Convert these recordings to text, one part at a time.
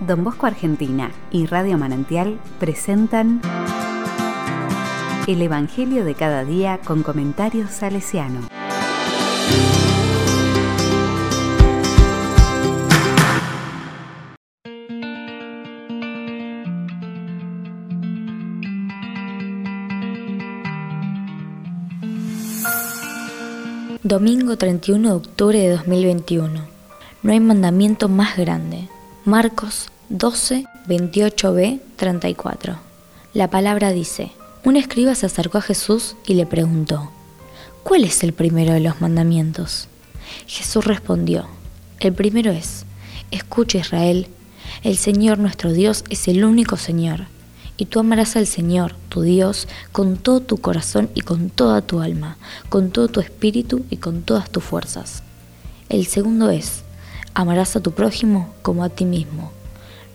Don Bosco Argentina y Radio Manantial presentan El Evangelio de cada día con comentarios salesiano. Domingo 31 de octubre de 2021. No hay mandamiento más grande. Marcos 12, 28b, 34. La palabra dice, un escriba se acercó a Jesús y le preguntó, ¿cuál es el primero de los mandamientos? Jesús respondió, el primero es, escucha Israel, el Señor nuestro Dios es el único Señor, y tú amarás al Señor, tu Dios, con todo tu corazón y con toda tu alma, con todo tu espíritu y con todas tus fuerzas. El segundo es, amarás a tu prójimo como a ti mismo.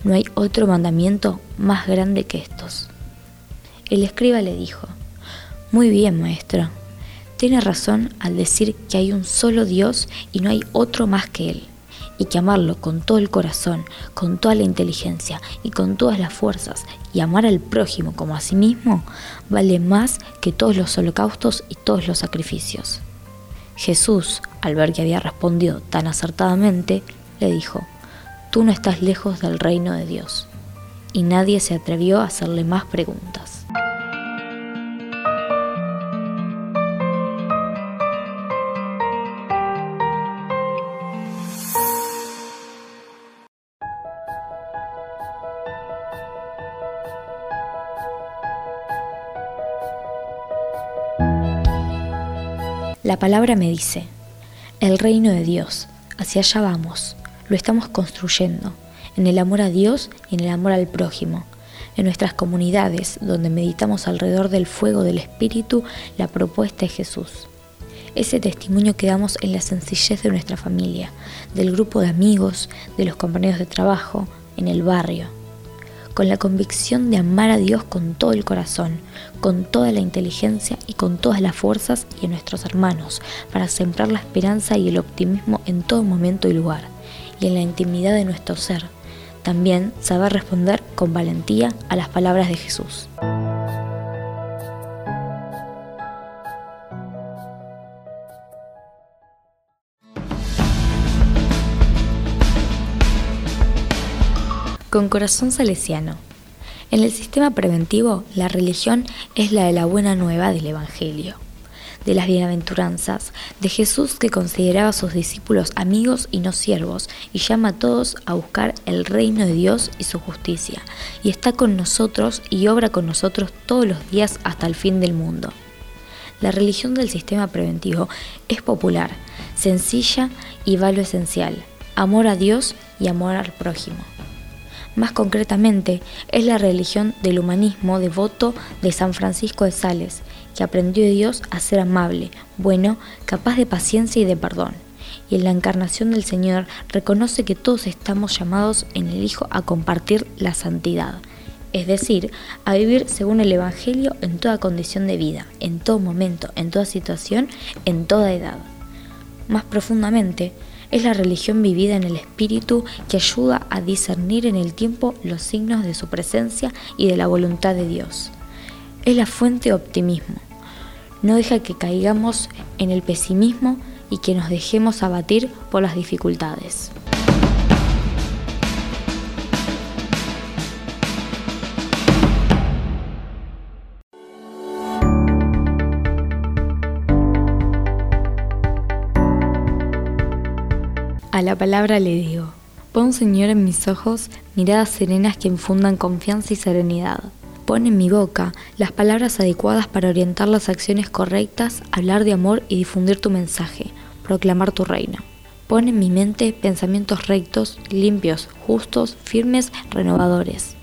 No hay otro mandamiento más grande que estos. El escriba le dijo, Muy bien, maestro. Tiene razón al decir que hay un solo Dios y no hay otro más que Él, y que amarlo con todo el corazón, con toda la inteligencia y con todas las fuerzas, y amar al prójimo como a sí mismo, vale más que todos los holocaustos y todos los sacrificios. Jesús, al ver que había respondido tan acertadamente, le dijo, Tú no estás lejos del reino de Dios. Y nadie se atrevió a hacerle más preguntas. La palabra me dice, el reino de Dios, hacia allá vamos, lo estamos construyendo, en el amor a Dios y en el amor al prójimo, en nuestras comunidades donde meditamos alrededor del fuego del Espíritu la propuesta de Jesús. Ese testimonio que damos en la sencillez de nuestra familia, del grupo de amigos, de los compañeros de trabajo, en el barrio. Con la convicción de amar a Dios con todo el corazón, con toda la inteligencia y con todas las fuerzas y en nuestros hermanos, para sembrar la esperanza y el optimismo en todo momento y lugar, y en la intimidad de nuestro ser. También saber responder con valentía a las palabras de Jesús. con corazón salesiano. En el sistema preventivo, la religión es la de la buena nueva del Evangelio, de las bienaventuranzas, de Jesús que consideraba a sus discípulos amigos y no siervos, y llama a todos a buscar el reino de Dios y su justicia, y está con nosotros y obra con nosotros todos los días hasta el fin del mundo. La religión del sistema preventivo es popular, sencilla y va lo esencial, amor a Dios y amor al prójimo. Más concretamente, es la religión del humanismo devoto de San Francisco de Sales, que aprendió de Dios a ser amable, bueno, capaz de paciencia y de perdón. Y en la encarnación del Señor reconoce que todos estamos llamados en el Hijo a compartir la santidad, es decir, a vivir según el Evangelio en toda condición de vida, en todo momento, en toda situación, en toda edad. Más profundamente, es la religión vivida en el espíritu que ayuda a discernir en el tiempo los signos de su presencia y de la voluntad de Dios. Es la fuente de optimismo. No deja que caigamos en el pesimismo y que nos dejemos abatir por las dificultades. A la palabra le digo, pon Señor en mis ojos miradas serenas que infundan confianza y serenidad. Pon en mi boca las palabras adecuadas para orientar las acciones correctas, hablar de amor y difundir tu mensaje, proclamar tu reino. Pon en mi mente pensamientos rectos, limpios, justos, firmes, renovadores.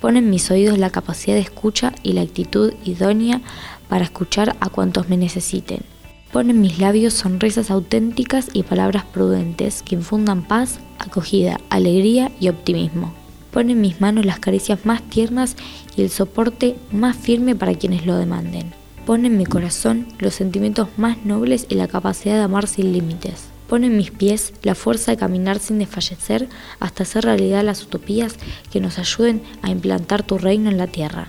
Pon en mis oídos la capacidad de escucha y la actitud idónea para escuchar a cuantos me necesiten Pon en mis labios sonrisas auténticas y palabras prudentes que infundan paz, acogida, alegría y optimismo. Pon en mis manos las caricias más tiernas y el soporte más firme para quienes lo demanden. Pon en mi corazón los sentimientos más nobles y la capacidad de amar sin límites. Pon en mis pies la fuerza de caminar sin desfallecer hasta hacer realidad las utopías que nos ayuden a implantar tu reino en la tierra.